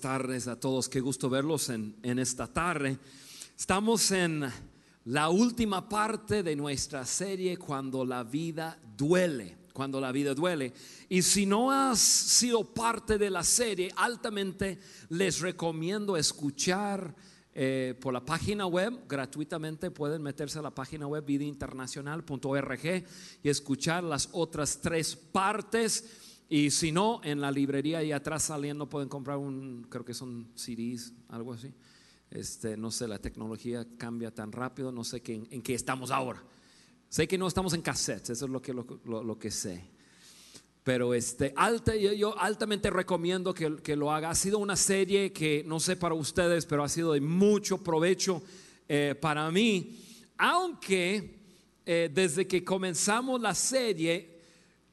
Tardes a todos. Qué gusto verlos en, en, esta tarde. Estamos en la última parte de nuestra serie Cuando la vida duele. Cuando la vida duele. Y si no has sido parte de la serie, altamente les recomiendo escuchar eh, por la página web. Gratuitamente pueden meterse a la página web vidainternacional.org y escuchar las otras tres partes. Y si no, en la librería y atrás saliendo pueden comprar un, creo que son CDs, algo así. Este, no sé, la tecnología cambia tan rápido, no sé qué, en, qué estamos ahora. Sé que no estamos en cassettes, eso es lo que, lo, lo, lo que sé. Pero este, alta, yo, yo, altamente recomiendo que, que, lo haga. Ha sido una serie que no sé para ustedes, pero ha sido de mucho provecho eh, para mí. Aunque eh, desde que comenzamos la serie,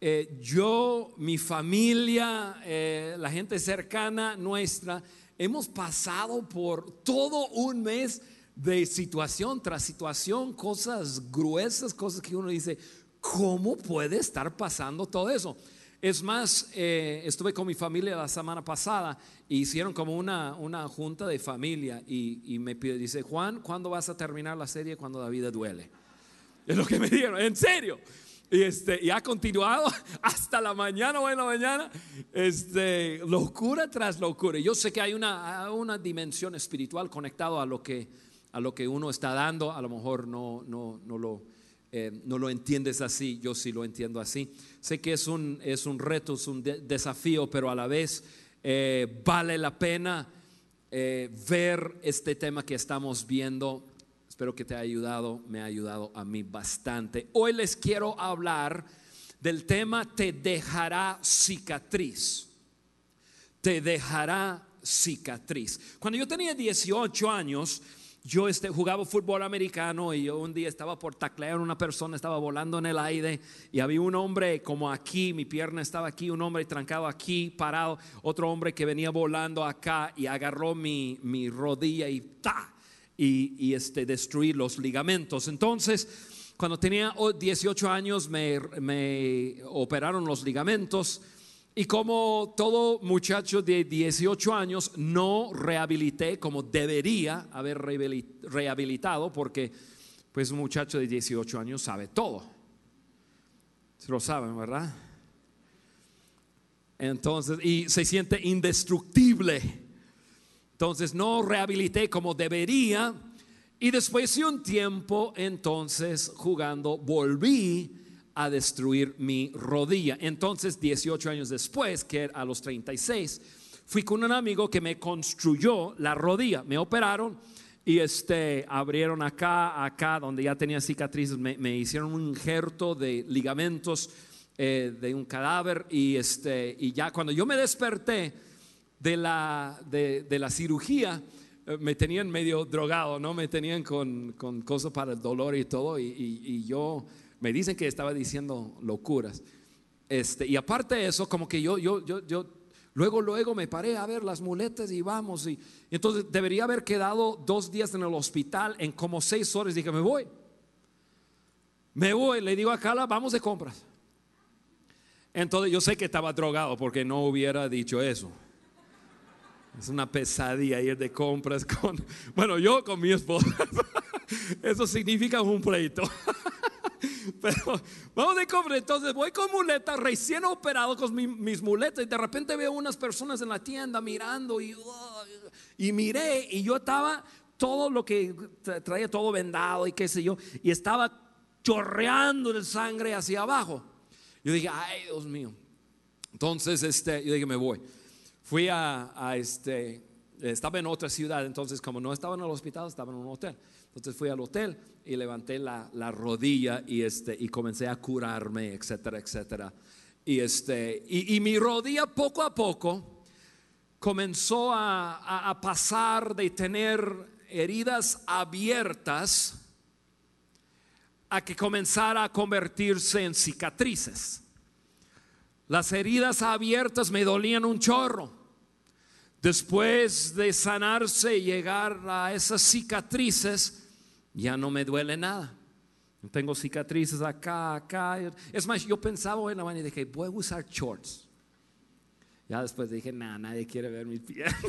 eh, yo, mi familia, eh, la gente cercana nuestra, hemos pasado por todo un mes de situación tras situación, cosas gruesas, cosas que uno dice, ¿cómo puede estar pasando todo eso? Es más, eh, estuve con mi familia la semana pasada y hicieron como una, una junta de familia y, y, me pide, dice, Juan, ¿cuándo vas a terminar la serie cuando la vida duele? Es lo que me dijeron, en serio. Y, este, y ha continuado hasta la mañana o en la mañana, este, locura tras locura. Yo sé que hay una, una dimensión espiritual conectada a lo, que, a lo que uno está dando, a lo mejor no, no, no, lo, eh, no lo entiendes así, yo sí lo entiendo así. Sé que es un, es un reto, es un de desafío, pero a la vez eh, vale la pena eh, ver este tema que estamos viendo Espero que te haya ayudado, me ha ayudado a mí bastante. Hoy les quiero hablar del tema te dejará cicatriz. Te dejará cicatriz. Cuando yo tenía 18 años, yo este, jugaba fútbol americano y yo un día estaba por taclear a una persona, estaba volando en el aire y había un hombre como aquí, mi pierna estaba aquí, un hombre trancado aquí, parado, otro hombre que venía volando acá y agarró mi, mi rodilla y ¡ta! Y, este, destruir los ligamentos. Entonces, cuando tenía 18 años me, me, operaron los ligamentos y como todo muchacho de 18 años no rehabilité como debería haber rehabilitado porque pues un muchacho de 18 años sabe todo. Se lo saben, ¿verdad? Entonces, y se siente indestructible. Entonces no rehabilité como debería. Y después de un tiempo, entonces jugando, volví a destruir mi rodilla. Entonces, 18 años después, que a los 36, fui con un amigo que me construyó la rodilla. Me operaron y este, abrieron acá, acá, donde ya tenía cicatrices, me, hicieron un injerto de ligamentos eh, de un cadáver. Y, este, y ya cuando yo me desperté, de la, de, de la cirugía, eh, me tenían medio drogado, ¿no? Me tenían con, con cosas para el dolor y todo, y, y, yo, me dicen que estaba diciendo locuras. Este, y aparte de eso, como que yo, yo, yo, yo, luego, luego me paré a ver las muletas y vamos, y, y entonces debería haber quedado dos días en el hospital, en como seis horas, dije, me voy. Me voy, le digo a Carla, vamos de compras. Entonces yo sé que estaba drogado porque no hubiera dicho eso. Es una pesadilla ir de compras con, bueno, yo con mi esposa. Eso significa un pleito. Pero vamos de compras. Entonces voy con muletas, recién operado con mi, mis muletas y de repente veo unas personas en la tienda mirando y, y miré y yo estaba todo lo que traía todo vendado y qué sé yo y estaba chorreando de sangre hacia abajo. Yo dije, ay Dios mío. Entonces este, yo dije, me voy fui a, este, estaba en otra ciudad, entonces como no estaba en el hospital, estaba en un hotel. Entonces fui al hotel y levanté la, la rodilla y, este, y comencé a curarme, etcétera, etcétera. Y, este, y, mi rodilla poco a poco comenzó a, a pasar de tener heridas abiertas a que comenzara a convertirse en cicatrices. Las heridas abiertas me dolían un chorro. Después de sanarse y llegar a esas cicatrices, ya no me duele nada. Tengo cicatrices acá, acá. Es más, yo pensaba en la mañana y dije, voy a usar shorts. Ya después dije, nada, nadie quiere ver mis piernas.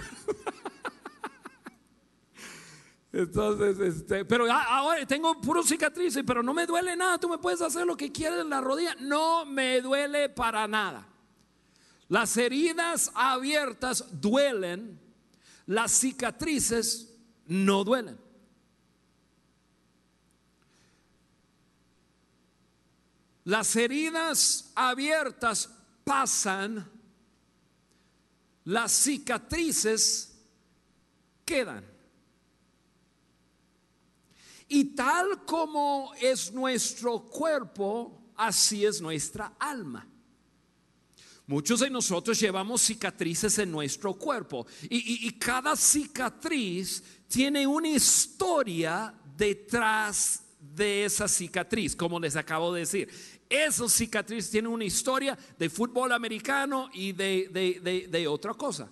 Entonces, este, pero ahora tengo puro cicatrices, pero no me duele nada. Tú me puedes hacer lo que quieras en la rodilla. No me duele para nada. Las heridas abiertas duelen, las cicatrices no duelen. Las heridas abiertas pasan, las cicatrices quedan. Y tal como es nuestro cuerpo, así es nuestra alma. Muchos de nosotros llevamos cicatrices en nuestro cuerpo y, cada cicatriz tiene una historia detrás de esa cicatriz, como les acabo de decir. Esa cicatriz tiene una historia de fútbol americano y de otra cosa.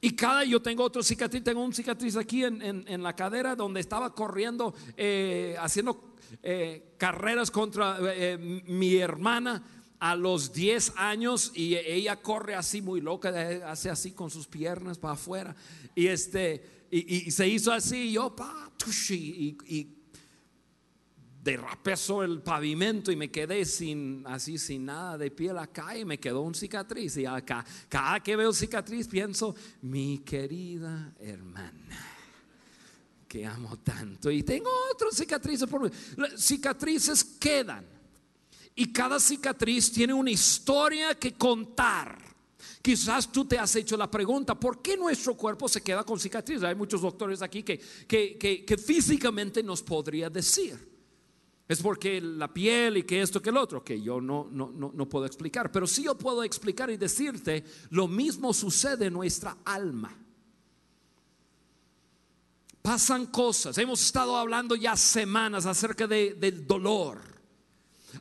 Y cada, yo tengo otro cicatriz, tengo un cicatriz aquí en, la cadera donde estaba corriendo, eh, haciendo eh, carreras contra eh, mi hermana a los 10 años y ella corre así muy loca, hace así con sus piernas para afuera. Y este, y, se hizo así, y yo, pa, y, y derrapé sobre el pavimento y me quedé sin así sin nada de piel acá y me quedó un cicatriz. Y acá cada que veo cicatriz pienso mi querida hermana que amo tanto y tengo otras cicatrices por cicatrices quedan. Y cada cicatriz tiene una historia que contar. Quizás tú te has hecho la pregunta, ¿por qué nuestro cuerpo se queda con cicatrices? Hay muchos doctores aquí que, que, que físicamente nos podría decir. Es porque la piel y que esto que el otro, que yo no, no, no, puedo explicar. Pero sí yo puedo explicar y decirte, lo mismo sucede en nuestra alma. Pasan cosas. Hemos estado hablando ya semanas acerca del dolor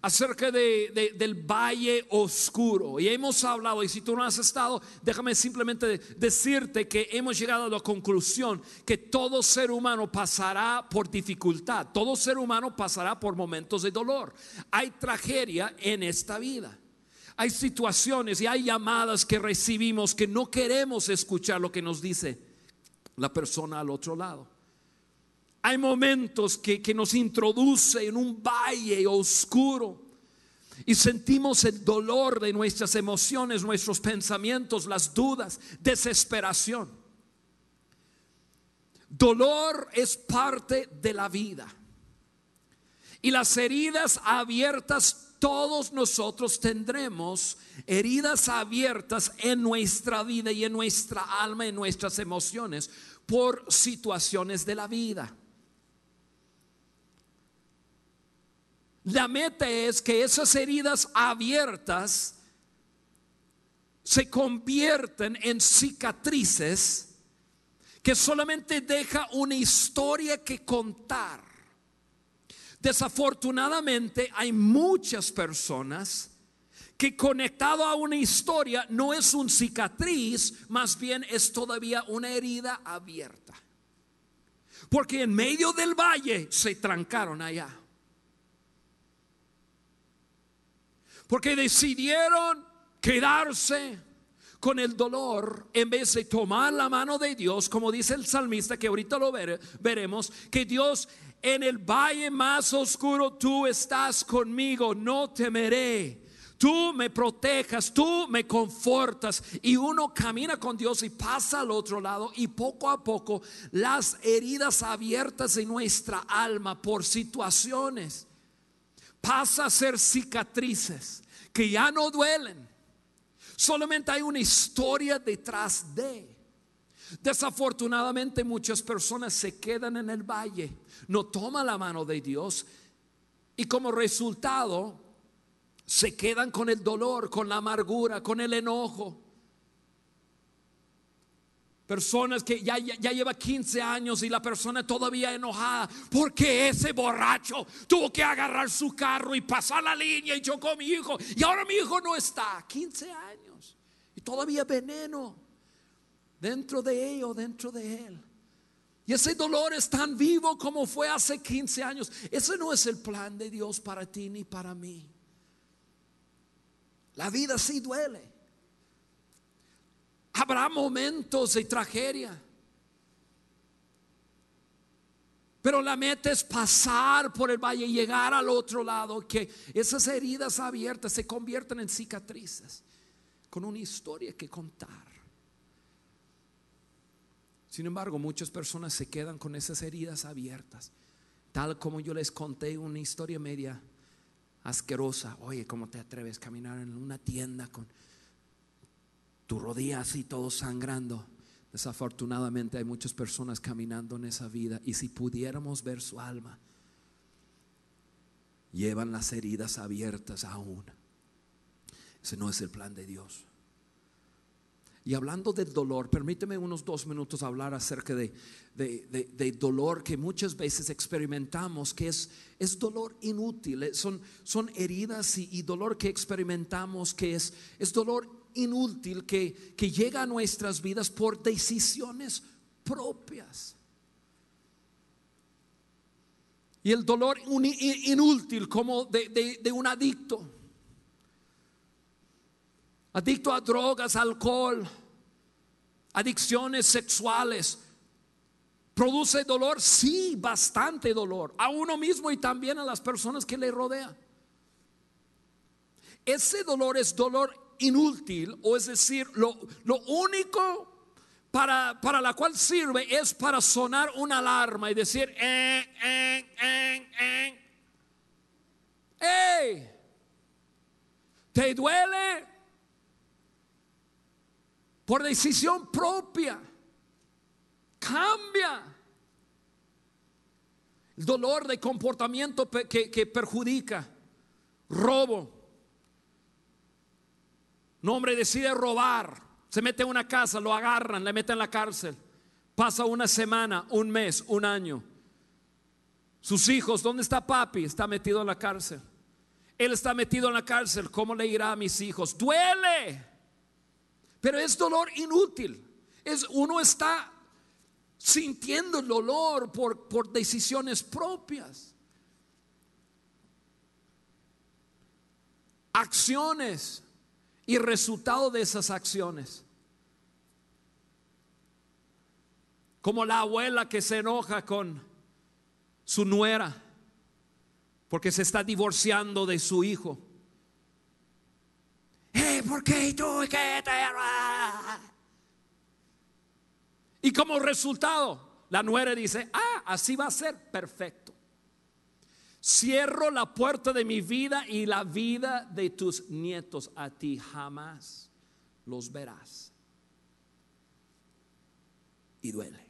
acerca de, del valle oscuro. Y hemos hablado, y si tú no has estado, déjame simplemente decirte que hemos llegado a la conclusión que todo ser humano pasará por dificultad, todo ser humano pasará por momentos de dolor. Hay tragedia en esta vida. Hay situaciones y hay llamadas que recibimos que no queremos escuchar lo que nos dice la persona al otro lado. Hay momentos que, nos introduce en un valle oscuro y sentimos el dolor de nuestras emociones, nuestros pensamientos, las dudas, desesperación. Dolor es parte de la vida. Y las heridas abiertas, todos nosotros tendremos heridas abiertas en nuestra vida y en nuestra alma, en nuestras emociones, por situaciones de la vida. La meta es que esas heridas abiertas se convierten en cicatrices que solamente deja una historia que contar. Desafortunadamente hay muchas personas que conectado a una historia no es un cicatriz, más bien es todavía una herida abierta. Porque en medio del valle se trancaron allá. Porque decidieron quedarse con el dolor en vez de tomar la mano de Dios, como dice el salmista, que ahorita lo veremos, que Dios en el valle más oscuro tú estás conmigo, no temeré. Tú me protejas, tú me confortas y uno camina con Dios y pasa al otro lado y poco a poco las heridas abiertas en nuestra alma por situaciones pasa a ser cicatrices que ya no duelen. Solamente hay una historia detrás de. Desafortunadamente muchas personas se quedan en el valle, no toman la mano de Dios y como resultado se quedan con el dolor, con la amargura, con el enojo. Personas que ya, ya, lleva 15 años y la persona todavía enojada porque ese borracho tuvo que agarrar su carro y pasar la línea y chocó a mi hijo. Y ahora mi hijo no está. 15 años. Y todavía veneno dentro de ello, dentro de él. Y ese dolor es tan vivo como fue hace 15 años. Ese no es el plan de Dios para ti ni para mí. La vida sí duele. Habrá momentos de tragedia. Pero la meta es pasar por el valle y llegar al otro lado, que esas heridas abiertas se conviertan en cicatrices, con una historia que contar. Sin embargo, muchas personas se quedan con esas heridas abiertas, tal como yo les conté una historia media asquerosa. Oye, ¿cómo te atreves a caminar en una tienda con tu rodilla así todo sangrando? Desafortunadamente hay muchas personas caminando en esa vida y si pudiéramos ver su alma, llevan las heridas abiertas aún. Ese no es el plan de Dios. Y hablando del dolor, permíteme unos dos minutos hablar acerca de, de, dolor que muchas veces experimentamos, que es, es dolor inútil, eh, son, son heridas y, y, dolor que experimentamos, que es, es dolor inútil que, que llega a nuestras vidas por decisiones propias. Y el dolor inútil como de, de un adicto adicto a drogas, alcohol, adicciones sexuales. ¿Produce dolor? Sí, bastante dolor. A uno mismo y también a las personas que le rodean. Ese dolor es dolor inútil, o es decir, lo, único para, para, la cual sirve es para sonar una alarma y decir, eh, eh, eh, eh. ¿Te duele? por decisión propia. Cambia. El dolor de comportamiento que, perjudica. Robo. Un hombre decide robar. Se mete en una casa, lo agarran, le meten en la cárcel. Pasa una semana, un mes, un año. Sus hijos, ¿dónde está papi? Está metido en la cárcel. Él está metido en la cárcel. ¿Cómo le irá a mis hijos? Duele. Pero es dolor inútil. Es, uno está sintiendo el dolor por, por decisiones propias. Acciones y resultado de esas acciones. Como la abuela que se enoja con su nuera porque se está divorciando de su hijo. ¿por qué tú qué te... Y como resultado, la nuera dice, ah, así va a ser perfecto. Cierro la puerta de mi vida y la vida de tus nietos. A ti jamás los verás. Y duele.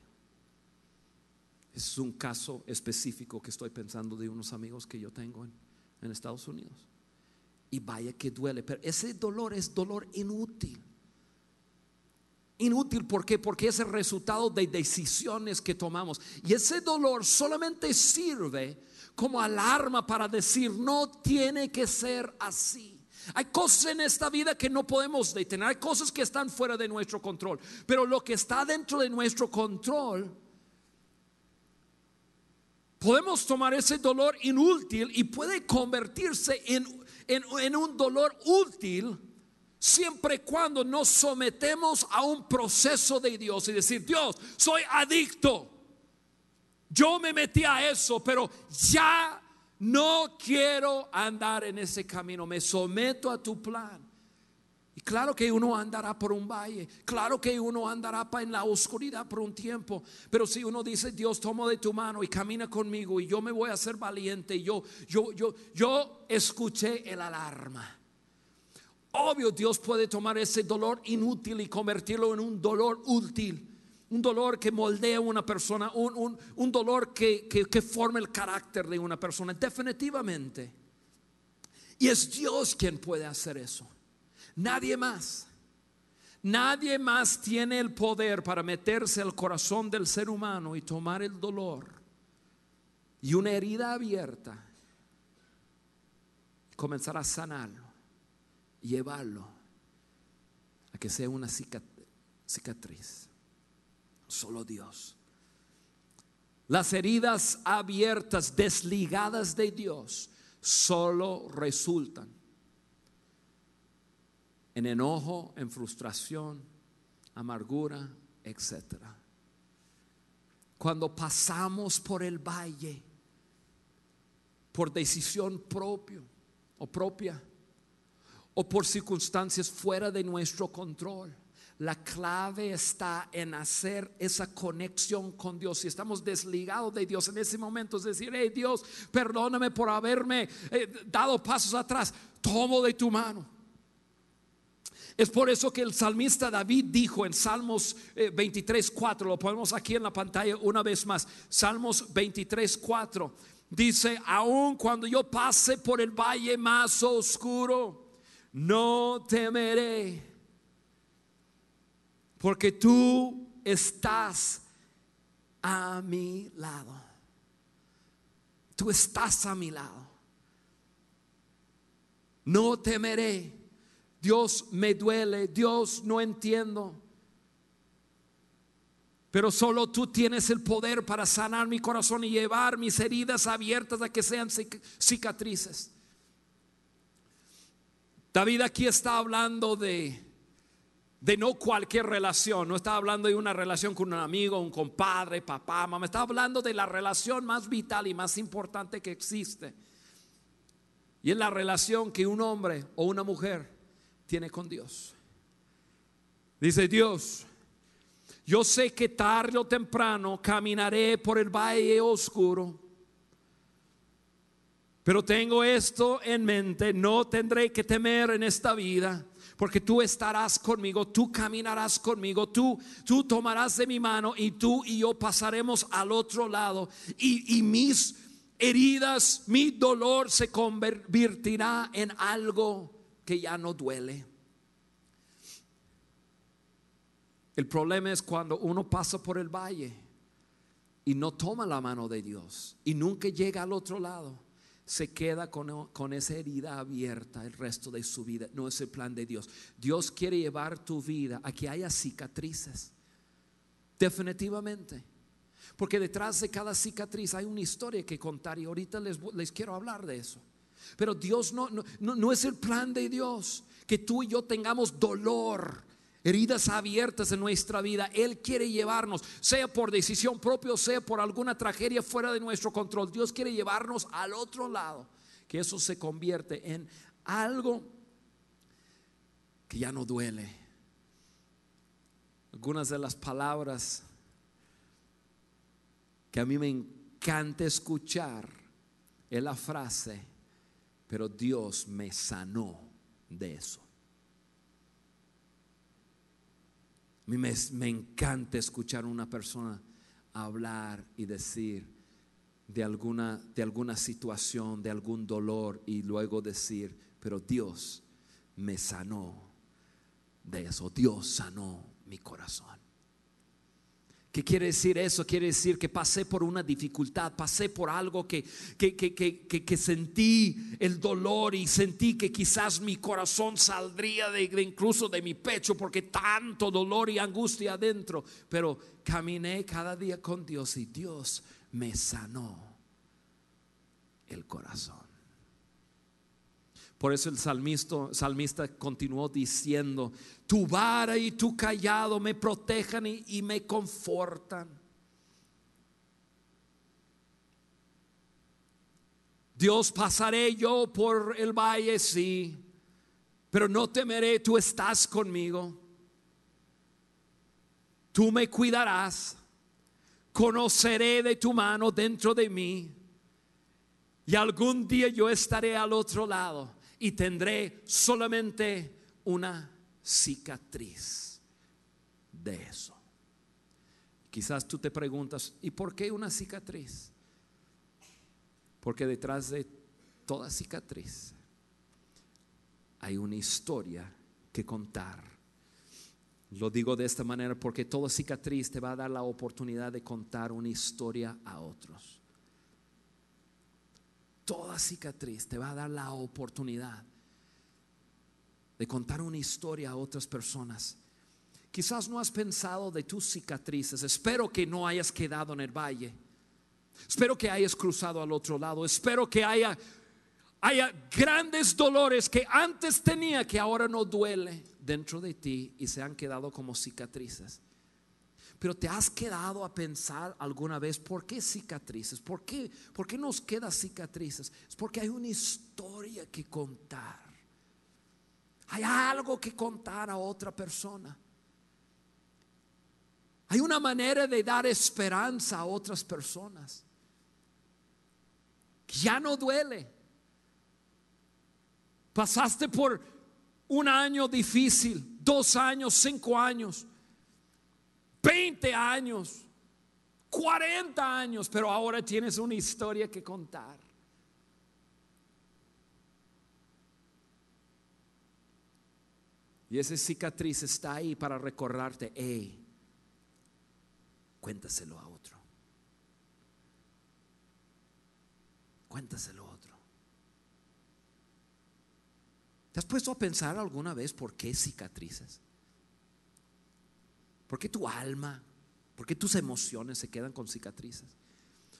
Es un caso específico que estoy pensando de unos amigos que yo tengo en, Estados Unidos. Y vaya que duele, pero ese dolor es dolor inútil. Inútil, ¿por qué? Porque es el resultado de decisiones que tomamos. Y ese dolor solamente sirve como alarma para decir, no tiene que ser así. Hay cosas en esta vida que no podemos detener, hay cosas que están fuera de nuestro control, pero lo que está dentro de nuestro control, podemos tomar ese dolor inútil y puede convertirse en en, un dolor útil siempre y cuando nos sometemos a un proceso de Dios y decir, Dios, soy adicto. Yo me metí a eso, pero ya no quiero andar en ese camino. Me someto a tu plan. Y claro que uno andará por un valle, claro que uno andará en la oscuridad por un tiempo, pero si uno dice, Dios, tomo de tu mano y camina conmigo y yo me voy a hacer valiente, yo, yo, yo, yo escuché el alarma. Obvio, Dios puede tomar ese dolor inútil y convertirlo en un dolor útil. Un dolor que moldea a una persona, un, un dolor que, que, que forma el carácter de una persona, definitivamente. Y es Dios quien puede hacer eso. Nadie más. Nadie más tiene el poder para meterse al corazón del ser humano y tomar el dolor y una herida abierta y comenzar a sanarlo, llevarlo a que sea una cicatriz. Solo Dios. Las heridas abiertas, desligadas de Dios, solo resultan en enojo, en frustración, amargura, etc. Cuando pasamos por el valle, por decisión propio o propia, o por circunstancias fuera de nuestro control. La clave está en hacer esa conexión con Dios. Si estamos desligados de Dios en ese momento, es decir, hey Dios, perdóname por haberme eh, dado pasos atrás, tomo de tu mano. Es por eso que el salmista David dijo en Salmos 23, eh, 4, lo ponemos aquí en la pantalla una vez más, Salmos 23, 4, dice, aun cuando yo pase por el valle más oscuro, no temeré, porque tú estás a mi lado. Tú estás a mi lado. No temeré. Dios me duele, Dios no entiendo. Pero solo tú tienes el poder para sanar mi corazón y llevar mis heridas abiertas a que sean cicatrices. David aquí está hablando de, de no cualquier relación, no está hablando de una relación con un amigo, un compadre, papá, mamá, está hablando de la relación más vital y más importante que existe. Y es la relación que un hombre o una mujer tiene con Dios. Dice Dios, yo sé que tarde o temprano caminaré por el valle oscuro pero tengo esto en mente, no tendré que temer en esta vida, porque tú estarás conmigo, tú caminarás conmigo, tú, tú tomarás de mi mano y tú y yo pasaremos al otro lado. Y, y mis heridas, mi dolor se convertirá en algo que ya no duele. El problema es cuando uno pasa por el valle y no toma la mano de Dios y nunca llega al otro lado se queda con, esa herida abierta el resto de su vida. No es el plan de Dios. Dios quiere llevar tu vida a que haya cicatrices. Definitivamente. Porque detrás de cada cicatriz hay una historia que contar y ahorita les, les quiero hablar de eso. Pero Dios no, no, no es el plan de Dios que tú y yo tengamos dolor heridas abiertas en nuestra vida. Él quiere llevarnos, sea por decisión propia sea por alguna tragedia fuera de nuestro control. Dios quiere llevarnos al otro lado, que eso se convierte en algo que ya no duele. Algunas de las palabras que a mí me encanta escuchar es la frase, pero Dios me sanó de eso. Mí me, encanta escuchar a una persona hablar y decir de alguna, de alguna situación, de algún dolor y luego decir, pero Dios me sanó de eso, Dios sanó mi corazón. ¿Qué quiere decir eso? Quiere decir que pasé por una dificultad, pasé por algo que, que, que, que sentí el dolor y sentí que quizás mi corazón saldría de, incluso de mi pecho porque tanto dolor y angustia adentro. Pero caminé cada día con Dios y Dios me sanó el corazón. Por eso el salmista, salmista continuó diciendo, tu vara y tu callado me protejan y, me confortan. Dios pasaré yo por el valle, sí, pero no temeré, tú estás conmigo. Tú me cuidarás, conoceré de tu mano dentro de mí. Y algún día yo estaré al otro lado y tendré solamente una cicatriz de eso. Quizás tú te preguntas, ¿y por qué una cicatriz? Porque detrás de toda cicatriz hay una historia que contar. Lo digo de esta manera porque toda cicatriz te va a dar la oportunidad de contar una historia a otros toda cicatriz te va a dar la oportunidad de contar una historia a otras personas. Quizás no has pensado de tus cicatrices. Espero que no hayas quedado en el valle. Espero que hayas cruzado al otro lado. Espero que haya Hay grandes dolores que antes tenía que ahora no duele dentro de ti y se han quedado como cicatrices. Pero te has quedado a pensar alguna vez, ¿por qué cicatrices? ¿Por qué, ¿Por qué nos queda cicatrices? Es porque hay una historia que contar. Hay algo que contar a otra persona. Hay una manera de dar esperanza a otras personas. Ya no duele. Pasaste por un año difícil, dos años, cinco años. 20 años, 40 años, pero ahora tienes una historia que contar. Y esa cicatriz está ahí para recordarte, hey, cuéntaselo a otro. Cuéntaselo a otro. ¿Te has puesto a pensar alguna vez por qué cicatrices? ¿Por qué tu alma? ¿Por qué tus emociones se quedan con cicatrices?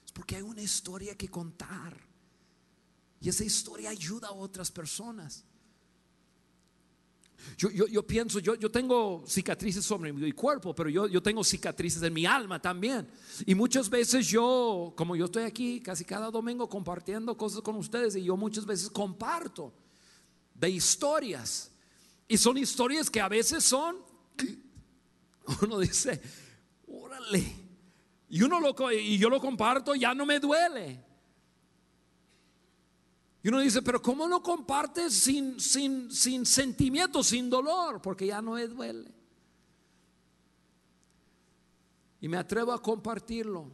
Es porque hay una historia que contar. Y esa historia ayuda a otras personas. Yo, pienso, yo, yo, tengo cicatrices sobre mi cuerpo, pero yo, yo tengo cicatrices en mi alma también. Y muchas veces yo, como yo estoy aquí casi cada domingo compartiendo cosas con ustedes, y yo muchas veces comparto de historias. Y son historias que a veces son uno dice, órale. Y, uno lo, y yo lo comparto, ya no me duele. Y uno dice, pero ¿cómo lo compartes sin, sin, sin sentimiento, sin dolor? Porque ya no me duele. Y me atrevo a compartirlo.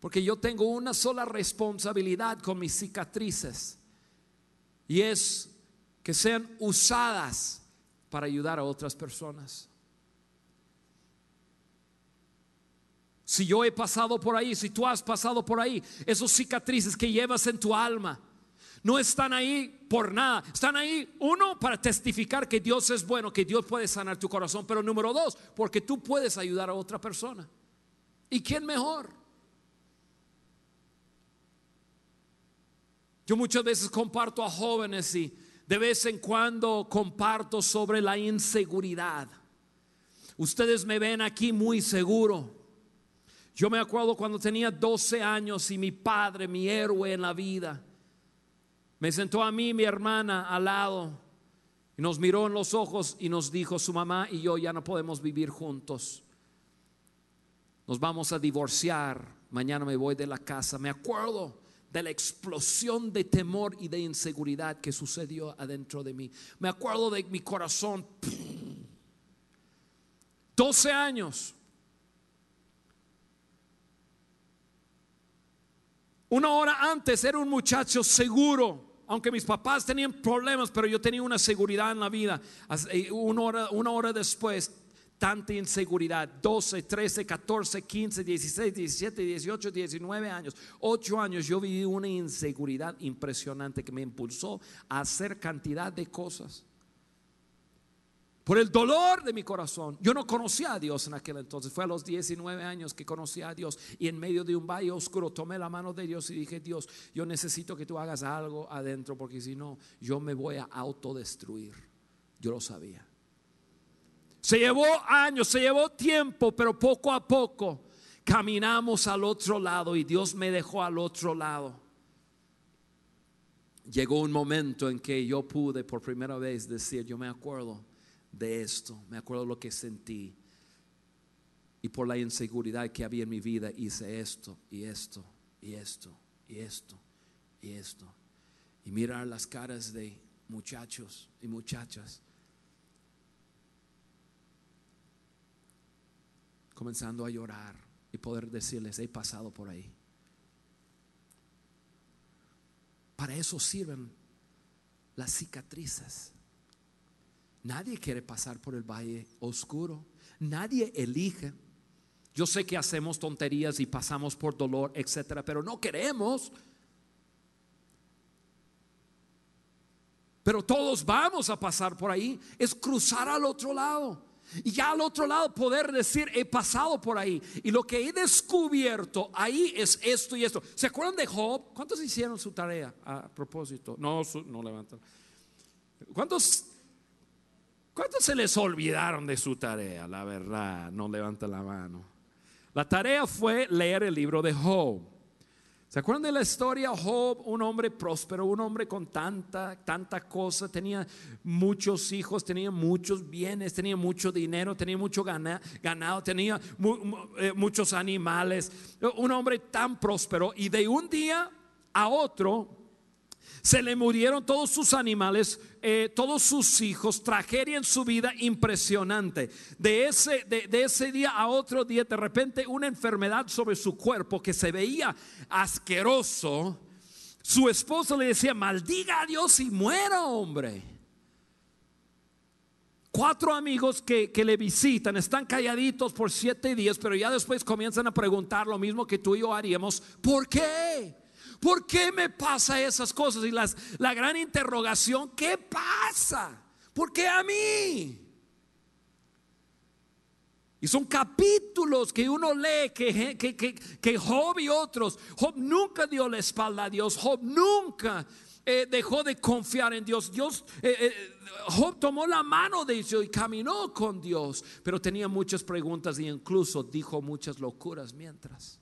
Porque yo tengo una sola responsabilidad con mis cicatrices. Y es que sean usadas para ayudar a otras personas. Si yo he pasado por ahí, si tú has pasado por ahí, esos cicatrices que llevas en tu alma, no están ahí por nada. Están ahí, uno, para testificar que Dios es bueno, que Dios puede sanar tu corazón, pero número dos, porque tú puedes ayudar a otra persona. ¿Y quién mejor? Yo muchas veces comparto a jóvenes y de vez en cuando comparto sobre la inseguridad. Ustedes me ven aquí muy seguro yo me acuerdo cuando tenía 12 años y mi padre, mi héroe en la vida, me sentó a mí, mi hermana, al lado y nos miró en los ojos y nos dijo, su mamá y yo ya no podemos vivir juntos. Nos vamos a divorciar. Mañana me voy de la casa. Me acuerdo de la explosión de temor y de inseguridad que sucedió adentro de mí. Me acuerdo de mi corazón. 12 años. Una hora antes era un muchacho seguro, aunque mis papás tenían problemas, pero yo tenía una seguridad en la vida. Una hora, una hora después, tanta inseguridad, 12, 13, 14, 15, 16, 17, 18, 19 años, 8 años, yo viví una inseguridad impresionante que me impulsó a hacer cantidad de cosas por el dolor de mi corazón. Yo no conocía a Dios en aquel entonces. Fue a los 19 años que conocí a Dios y en medio de un valle oscuro tomé la mano de Dios y dije, Dios, yo necesito que tú hagas algo adentro porque si no, yo me voy a autodestruir. Yo lo sabía. Se llevó años, se llevó tiempo, pero poco a poco caminamos al otro lado y Dios me dejó al otro lado. Llegó un momento en que yo pude por primera vez decir, yo me acuerdo de esto, me acuerdo lo que sentí. Y por la inseguridad que había en mi vida hice esto y esto y esto y esto y esto. Y mirar las caras de muchachos y muchachas. Comenzando a llorar y poder decirles, he pasado por ahí. Para eso sirven las cicatrices. Nadie quiere pasar por el valle oscuro. Nadie elige. Yo sé que hacemos tonterías y pasamos por dolor, etcétera, pero no queremos. Pero todos vamos a pasar por ahí. Es cruzar al otro lado. Y ya al otro lado poder decir, he pasado por ahí. Y lo que he descubierto ahí es esto y esto. ¿Se acuerdan de Job? ¿Cuántos hicieron su tarea a propósito? No, no levantan. ¿Cuántos, ¿Cuántos se les olvidaron de su tarea? La verdad, no levantan la mano. La tarea fue leer el libro de Job. ¿Se acuerdan de la historia? Job, un hombre próspero, un hombre con tanta, tanta cosa, tenía muchos hijos, tenía muchos bienes, tenía mucho dinero, tenía mucho ganado, tenía eh, muchos animales, un hombre tan próspero y de un día a otro se le murieron todos sus animales, eh, todos sus hijos, tragedia en su vida impresionante. De ese, de, ese día a otro día, de repente una enfermedad sobre su cuerpo que se veía asqueroso. Su esposo le decía, maldiga a Dios y muera, hombre. Cuatro amigos que, que, le visitan están calladitos por siete días, pero ya después comienzan a preguntar lo mismo que tú y yo haríamos. ¿Por qué? ¿Por qué me pasa esas cosas? Y las, la gran interrogación, ¿qué pasa? ¿Por qué a mí? Y son capítulos que uno lee que, que, que, Job y otros, Job nunca dio la espalda a Dios, Job nunca eh, dejó de confiar en Dios. Dios eh, eh, Job tomó la mano de Dios y caminó con Dios, pero tenía muchas preguntas e incluso dijo muchas locuras mientras.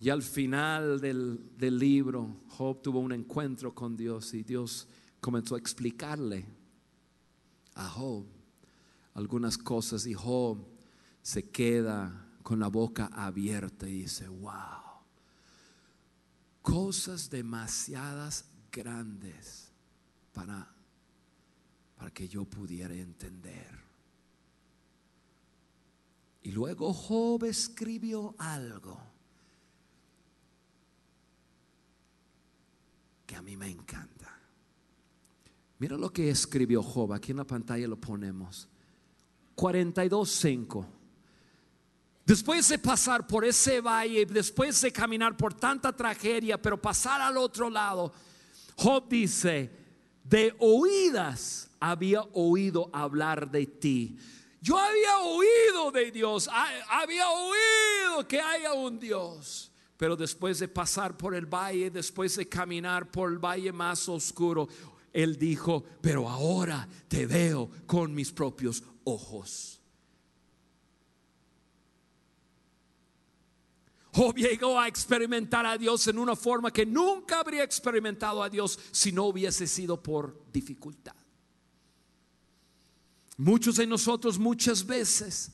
Y al final del, libro, Job tuvo un encuentro con Dios y Dios comenzó a explicarle a Job algunas cosas y Job se queda con la boca abierta y dice, wow, cosas demasiadas grandes para, para que yo pudiera entender. Y luego Job escribió algo que a mí me encanta. Mira lo que escribió Job, aquí en la pantalla lo ponemos. 42.5. Después de pasar por ese valle, después de caminar por tanta tragedia, pero pasar al otro lado, Job dice, de oídas había oído hablar de ti. Yo había oído de Dios, había oído que haya un Dios. Pero después de pasar por el valle, después de caminar por el valle más oscuro, él dijo, pero ahora te veo con mis propios ojos. Job llegó a experimentar a Dios en una forma que nunca habría experimentado a Dios si no hubiese sido por dificultad. Muchos de nosotros muchas veces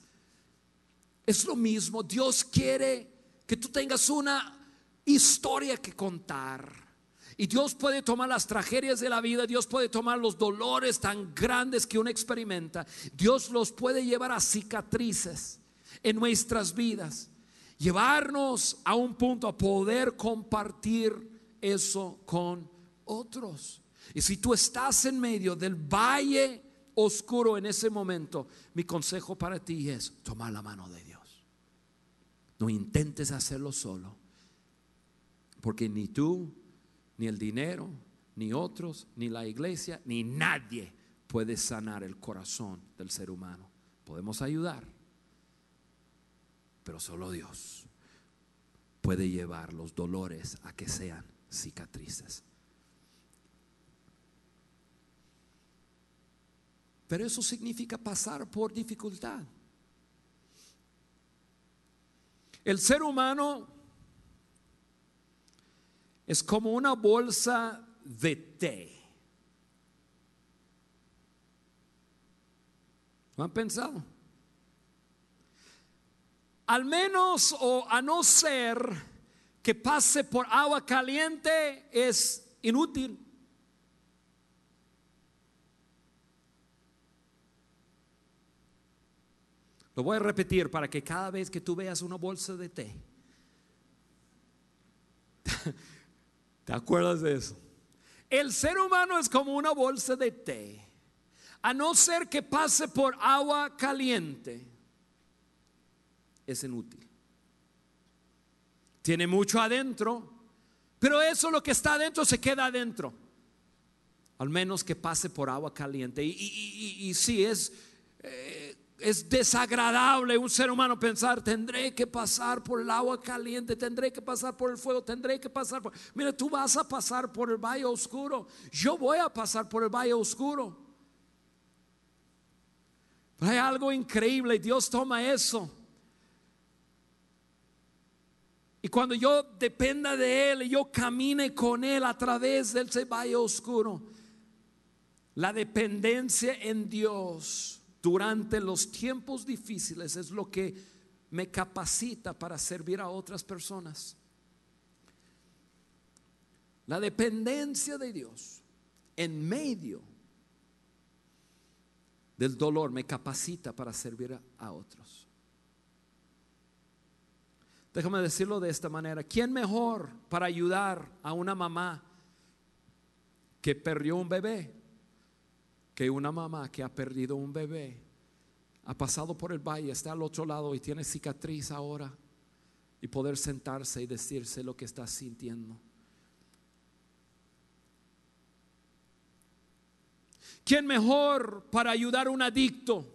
es lo mismo. Dios quiere que tú tengas una historia que contar. Y Dios puede tomar las tragedias de la vida, Dios puede tomar los dolores tan grandes que uno experimenta, Dios los puede llevar a cicatrices en nuestras vidas, llevarnos a un punto a poder compartir eso con otros. Y si tú estás en medio del valle oscuro en ese momento, mi consejo para ti es tomar la mano de Dios. No intentes hacerlo solo, porque ni tú, ni el dinero, ni otros, ni la iglesia, ni nadie puede sanar el corazón del ser humano. Podemos ayudar, pero solo Dios puede llevar los dolores a que sean cicatrices. Pero eso significa pasar por dificultad. El ser humano es como una bolsa de té. ¿Lo han pensado? Al menos o a no ser que pase por agua caliente es inútil. Lo voy a repetir para que cada vez que tú veas una bolsa de té, ¿te acuerdas de eso? El ser humano es como una bolsa de té. A no ser que pase por agua caliente, es inútil. Tiene mucho adentro, pero eso lo que está adentro se queda adentro. Al menos que pase por agua caliente. Y, y, sí, es, es desagradable un ser humano pensar, tendré que pasar por el agua caliente, tendré que pasar por el fuego, tendré que pasar por... Mira, tú vas a pasar por el valle oscuro, yo voy a pasar por el valle oscuro. Pero hay algo increíble, Dios toma eso. Y cuando yo dependa de Él y yo camine con Él a través de ese valle oscuro, la dependencia en Dios durante los tiempos difíciles es lo que me capacita para servir a otras personas. La dependencia de Dios en medio del dolor me capacita para servir a, otros. Déjame decirlo de esta manera. ¿Quién mejor para ayudar a una mamá que perdió un bebé que una mamá que ha perdido un bebé, ha pasado por el valle, está al otro lado y tiene cicatriz ahora, y poder sentarse y decirse lo que está sintiendo. ¿Quién mejor para ayudar a un adicto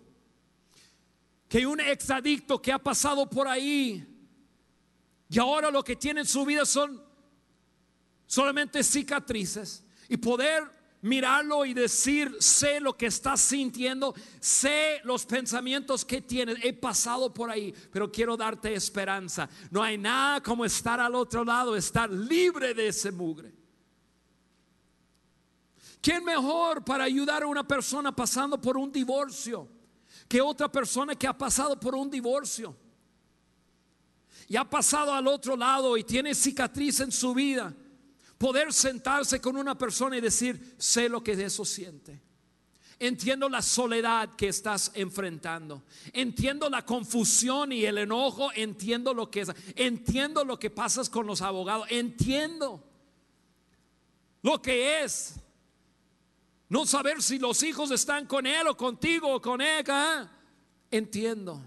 que un exadicto que ha pasado por ahí y ahora lo que tiene en su vida son solamente cicatrices y poder mirarlo y decir, sé lo que estás sintiendo, sé los pensamientos que tienes, he pasado por ahí, pero quiero darte esperanza. No hay nada como estar al otro lado, estar libre de ese mugre. ¿Quién mejor para ayudar a una persona pasando por un divorcio que otra persona que ha pasado por un divorcio? Y ha pasado al otro lado y tiene cicatriz en su vida poder sentarse con una persona y decir, sé lo que eso siente. Entiendo la soledad que estás enfrentando. Entiendo la confusión y el enojo. Entiendo lo que es. Entiendo lo que pasas con los abogados. Entiendo lo que es no saber si los hijos están con él o contigo o con ella. Entiendo.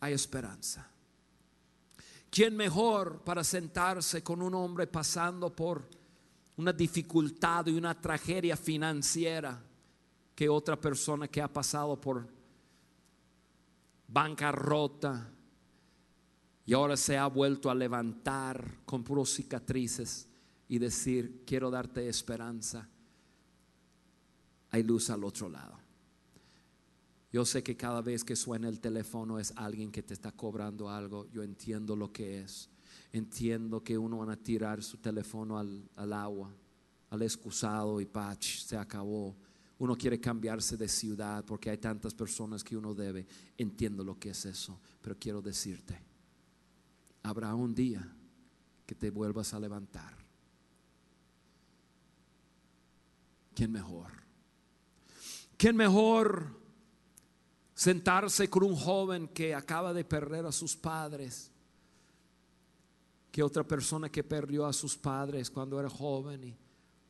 Hay esperanza. ¿Quién mejor para sentarse con un hombre pasando por una dificultad y una tragedia financiera que otra persona que ha pasado por bancarrota y ahora se ha vuelto a levantar con puros cicatrices y decir, quiero darte esperanza? Hay luz al otro lado. Yo sé que cada vez que suena el teléfono es alguien que te está cobrando algo. Yo entiendo lo que es. Entiendo que uno van a tirar su teléfono al, agua, al excusado y pach, se acabó. Uno quiere cambiarse de ciudad porque hay tantas personas que uno debe. Entiendo lo que es eso, pero quiero decirte, habrá un día que te vuelvas a levantar. ¿Quién mejor? ¿Quién mejor sentarse con un joven que acaba de perder a sus padres, que otra persona que perdió a sus padres cuando era joven y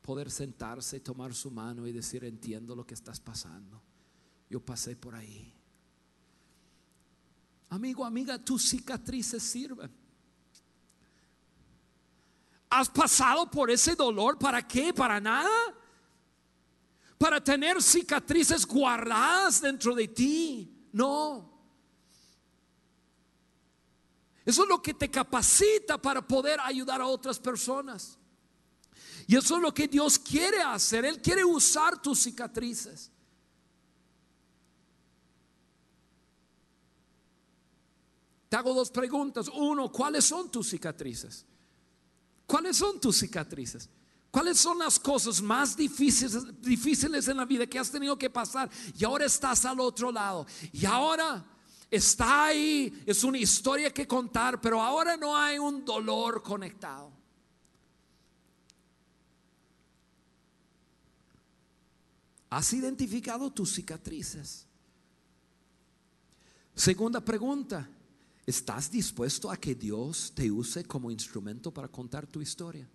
poder sentarse y tomar su mano y decir, entiendo lo que estás pasando. Yo pasé por ahí. Amigo, amiga, tus cicatrices sirven. ¿Has pasado por ese dolor? ¿Para qué? ¿Para nada? Para tener cicatrices guardadas dentro de ti. No. Eso es lo que te capacita para poder ayudar a otras personas. Y eso es lo que Dios quiere hacer. Él quiere usar tus cicatrices. Te hago dos preguntas. Uno, ¿cuáles son tus cicatrices? ¿Cuáles son tus cicatrices? ¿Cuáles son las cosas más difíciles, difíciles en la vida que has tenido que pasar y ahora estás al otro lado? Y ahora está ahí, es una historia que contar, pero ahora no hay un dolor conectado. ¿Has identificado tus cicatrices? Segunda pregunta, ¿estás dispuesto a que Dios te use como instrumento para contar tu historia?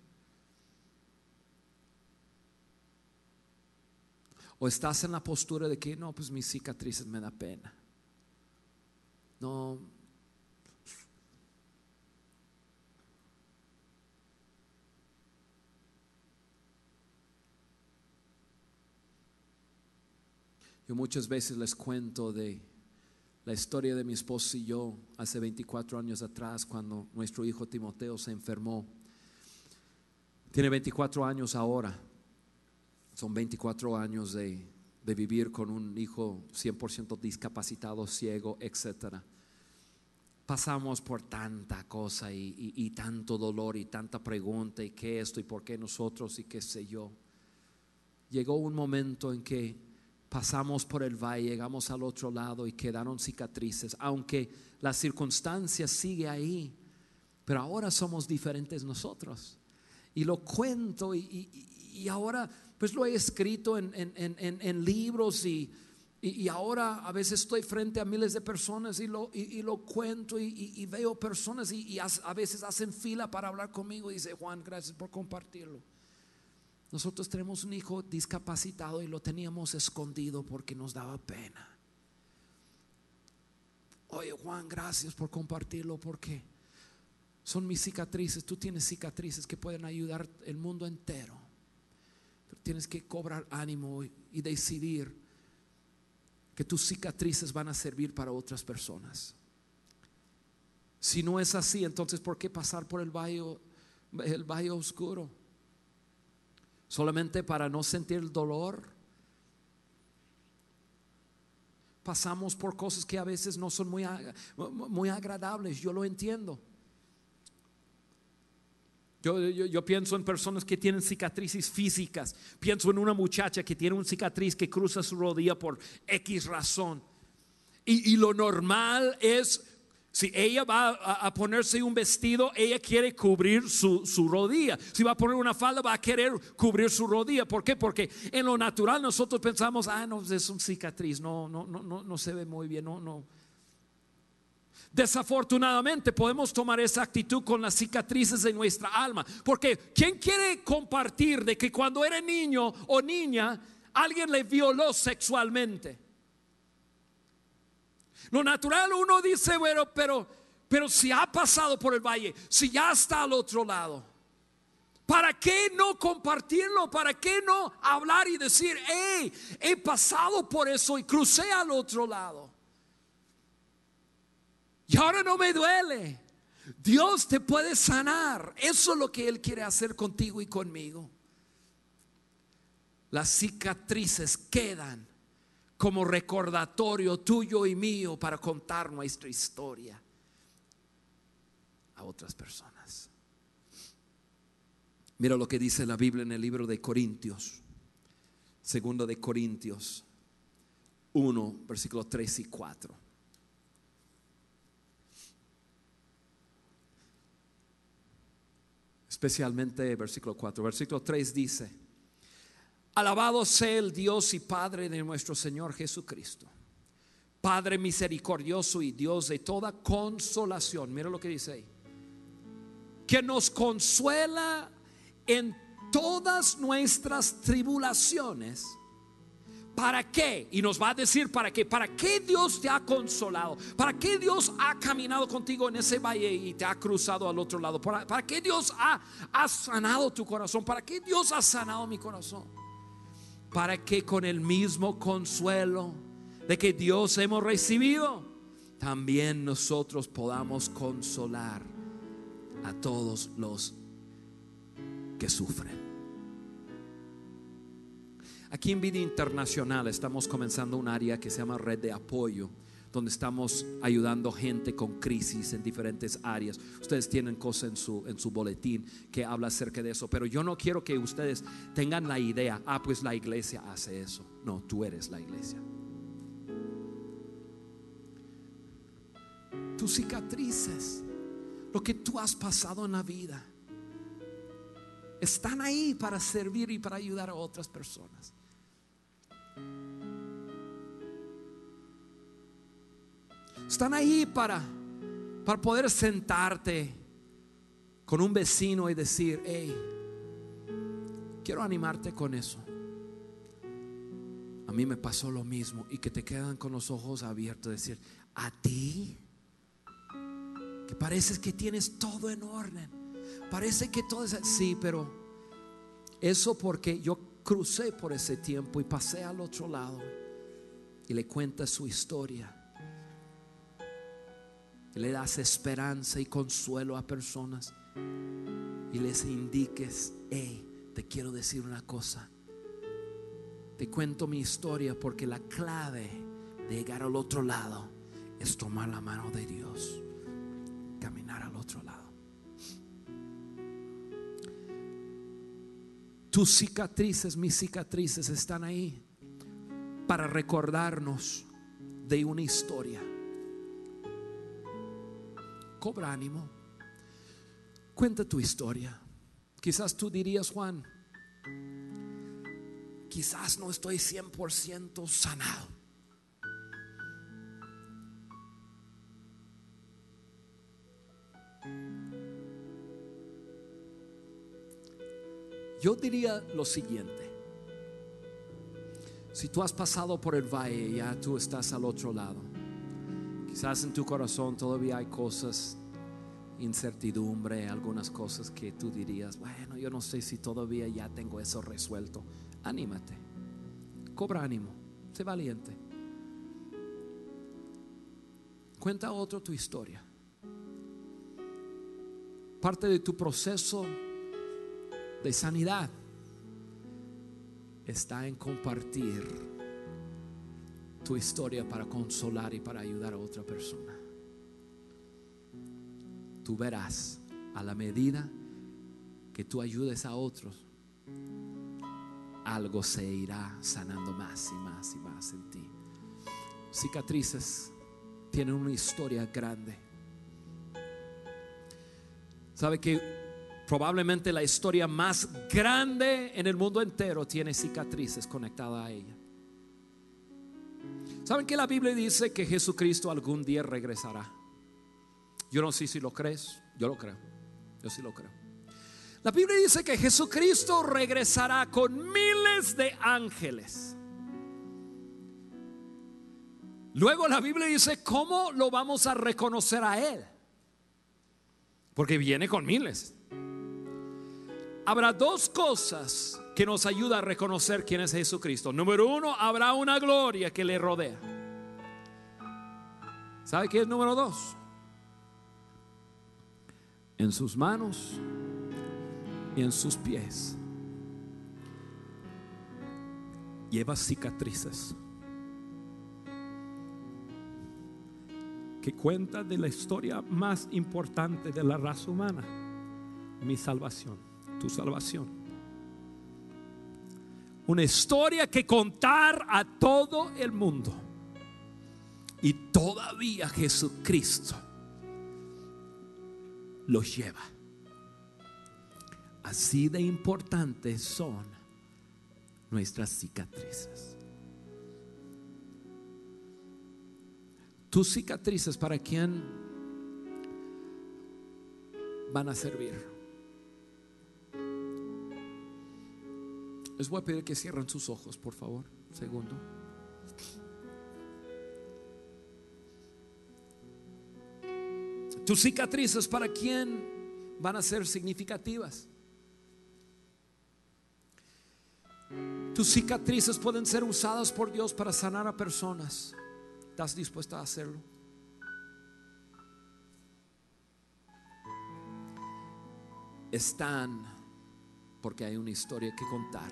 O estás en la postura de que no, pues mis cicatrices me da pena. No. Yo muchas veces les cuento de la historia de mi esposo y yo hace 24 años atrás cuando nuestro hijo Timoteo se enfermó. Tiene 24 años ahora. Son 24 años de, de vivir con un hijo 100% discapacitado, ciego, etcétera pasamos por tanta cosa y, tanto dolor y tanta pregunta y qué esto y por qué nosotros y qué sé yo. Llegó un momento en que pasamos por el valle, llegamos al otro lado y quedaron cicatrices, aunque la circunstancia sigue ahí, pero ahora somos diferentes nosotros. Y lo cuento y, ahora pues lo he escrito en, en libros y y, ahora a veces estoy frente a miles de personas y lo, y, lo cuento y, veo personas y, a veces hacen fila para hablar conmigo. Y dice, Juan, gracias por compartirlo. Nosotros tenemos un hijo discapacitado y lo teníamos escondido porque nos daba pena. Oye, Juan, gracias por compartirlo porque son mis cicatrices. Tú tienes cicatrices que pueden ayudar el mundo entero. Tienes que cobrar ánimo y decidir que tus cicatrices van a servir para otras personas. Si no es así, entonces ¿por qué pasar por el valle, el valle oscuro? Solamente para no sentir el dolor. Pasamos por cosas que a veces no son muy, muy agradables, yo lo entiendo. Yo, pienso en personas que tienen cicatrices físicas. Pienso en una muchacha que tiene una cicatriz que cruza su rodilla por X razón. Y, lo normal es, si ella va a, ponerse un vestido, ella quiere cubrir su, rodilla. Si va a poner una falda, va a querer cubrir su rodilla. ¿Por qué? Porque en lo natural nosotros pensamos, ah, no, es una cicatriz, no, no, no, no, no se ve muy bien, no, no Desafortunadamente podemos tomar esa actitud con las cicatrices de nuestra alma. Porque ¿quién quiere compartir de que cuando era niño o niña alguien le violó sexualmente? Lo natural uno dice, bueno, pero, pero si ha pasado por el valle, si ya está al otro lado. ¿Para qué no compartirlo? ¿Para qué no hablar y decir, hey, he pasado por eso y crucé al otro lado? Y ahora no me duele. Dios te puede sanar. Eso es lo que Él quiere hacer contigo y conmigo. Las cicatrices quedan como recordatorio tuyo y mío para contar nuestra historia a otras personas. Mira lo que dice la Biblia en el libro de Corintios, segundo de Corintios 1, versículos 3 y 4. Especialmente versículo 4. Versículo 3 dice, alabado sea el Dios y Padre de nuestro Señor Jesucristo, Padre misericordioso y Dios de toda consolación. Mira lo que dice ahí. Que nos consuela en todas nuestras tribulaciones ¿Para qué? Y nos va a decir para qué. ¿Para qué Dios te ha consolado? ¿Para qué Dios ha caminado contigo en ese valle y te ha cruzado al otro lado? ¿Para, para qué Dios ha, ha sanado tu corazón? ¿Para qué Dios ha sanado mi corazón? Para que con el mismo consuelo de que Dios hemos recibido, también nosotros podamos consolar a todos los que sufren. Aquí en Vida Internacional estamos comenzando un área que se llama Red de Apoyo, donde estamos ayudando gente con crisis en diferentes áreas. Ustedes tienen cosas en su, en su boletín que habla acerca de eso, pero yo no quiero que ustedes tengan la idea, ah, pues la iglesia hace eso. No, tú eres la iglesia. Tus cicatrices, lo que tú has pasado en la vida, están ahí para servir y para ayudar a otras personas. Están ahí para, para poder sentarte con un vecino y decir, hey, quiero animarte con eso. A mí me pasó lo mismo y que te quedan con los ojos abiertos, decir, a ti, que pareces que tienes todo en orden, parece que todo es, sí, pero eso porque yo crucé por ese tiempo y pasé al otro lado. y le cuentas su historia. Y le das esperanza y consuelo a personas y les indiques, hey, te quiero decir una cosa. Te cuento mi historia porque la clave de llegar al otro lado es tomar la mano de Dios, Tus cicatrices, mis cicatrices están ahí para recordarnos de una historia. Cobra ánimo. Cuenta tu historia. Quizás tú dirías, Juan, quizás no estoy 100% sanado. Yo diría lo siguiente. Si tú has pasado por el valle, ya tú estás al otro lado. Quizás en tu corazón todavía hay cosas, incertidumbre, algunas cosas que tú dirías, bueno, yo no sé si todavía ya tengo eso resuelto. Anímate, cobra ánimo, sé valiente. Cuenta otro tu historia. Parte de tu proceso de sanidad está en compartir tu historia para consolar y para ayudar a otra persona. Tú verás a la medida que tú ayudes a otros, algo se irá sanando más y más y más en ti. Cicatrices tienen una historia grande. ¿Sabe que Probablemente la historia más grande en el mundo entero tiene cicatrices conectadas a ella. ¿Saben que la Biblia dice que Jesucristo algún día regresará? Yo no sé si lo crees, yo lo creo, yo sí lo creo. La Biblia dice que Jesucristo regresará con miles de ángeles. Luego la Biblia dice, ¿cómo lo vamos a reconocer a Él? Porque viene con miles. Habrá dos cosas que nos ayuda a reconocer quién es Jesucristo. Número uno, habrá una gloria que le rodea. ¿Sabe qué es número dos? En sus manos y en sus pies lleva cicatrices que cuenta de la historia más importante de la raza humana, mi salvación tu salvación. Una historia que contar a todo el mundo. Y todavía Jesucristo los lleva. Así de importantes son nuestras cicatrices. Tus cicatrices, ¿para quién van a servir? Les voy a pedir que cierren sus ojos, por favor. Segundo. Tus cicatrices, ¿para quién van a ser significativas? Tus cicatrices pueden ser usadas por Dios para sanar a personas. ¿Estás dispuesta a hacerlo? Están porque hay una historia que contar.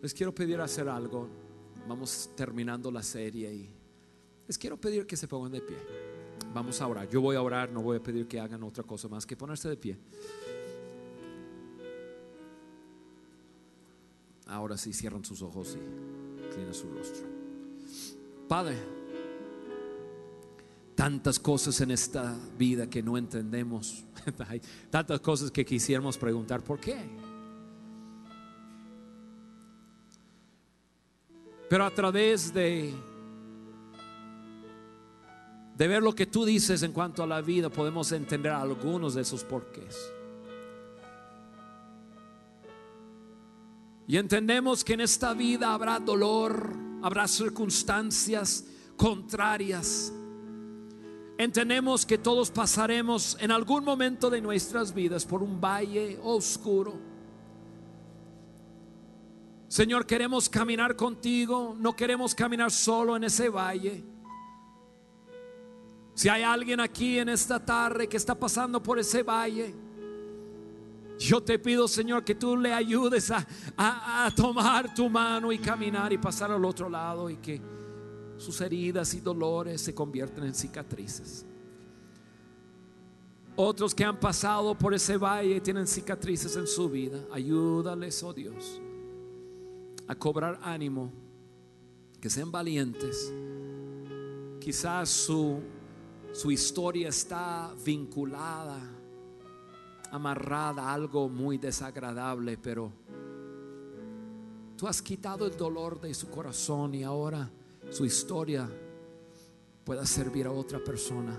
Les quiero pedir hacer algo. Vamos terminando la serie y les quiero pedir que se pongan de pie. Vamos a orar. Yo voy a orar, no voy a pedir que hagan otra cosa más que ponerse de pie. Ahora sí cierran sus ojos y inclinan su rostro. Padre, tantas cosas en esta vida que no entendemos. Tantas cosas que quisiéramos preguntar, ¿por qué? Pero a través de de ver lo que tú dices en cuanto a la vida, podemos entender algunos de esos porqués. Y entendemos que en esta vida habrá dolor, habrá circunstancias contrarias Entendemos que todos pasaremos en algún momento de nuestras vidas por un valle oscuro. Señor, queremos caminar contigo, no queremos caminar solo en ese valle. Si hay alguien aquí en esta tarde que está pasando por ese valle, yo te pido, Señor, que tú le ayudes a, a, tomar tu mano y caminar y pasar al otro lado y que sus heridas y dolores se convierten en cicatrices. Otros que han pasado por ese valle tienen cicatrices en su vida, ayúdales, oh Dios, a cobrar ánimo, que sean valientes. Quizás su, su historia está vinculada, amarrada a algo muy desagradable, pero tú has quitado el dolor de su corazón y ahora su historia pueda servir a otra persona.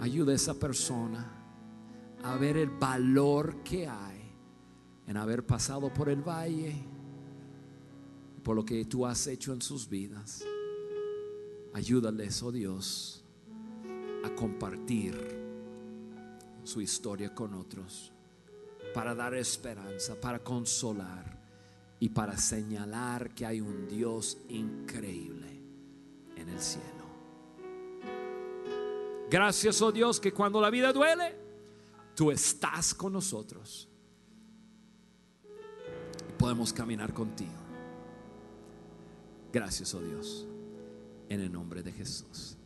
Ayuda a esa persona a ver el valor que hay en haber pasado por el valle, por lo que tú has hecho en sus vidas. Ayúdales, oh Dios, a compartir su historia con otros, para dar esperanza, para consolar y para señalar que hay un Dios increíble en el cielo. Gracias, oh Dios, que cuando la vida duele, tú estás con nosotros. Y podemos caminar contigo. Gracias, oh Dios, en el nombre de Jesús.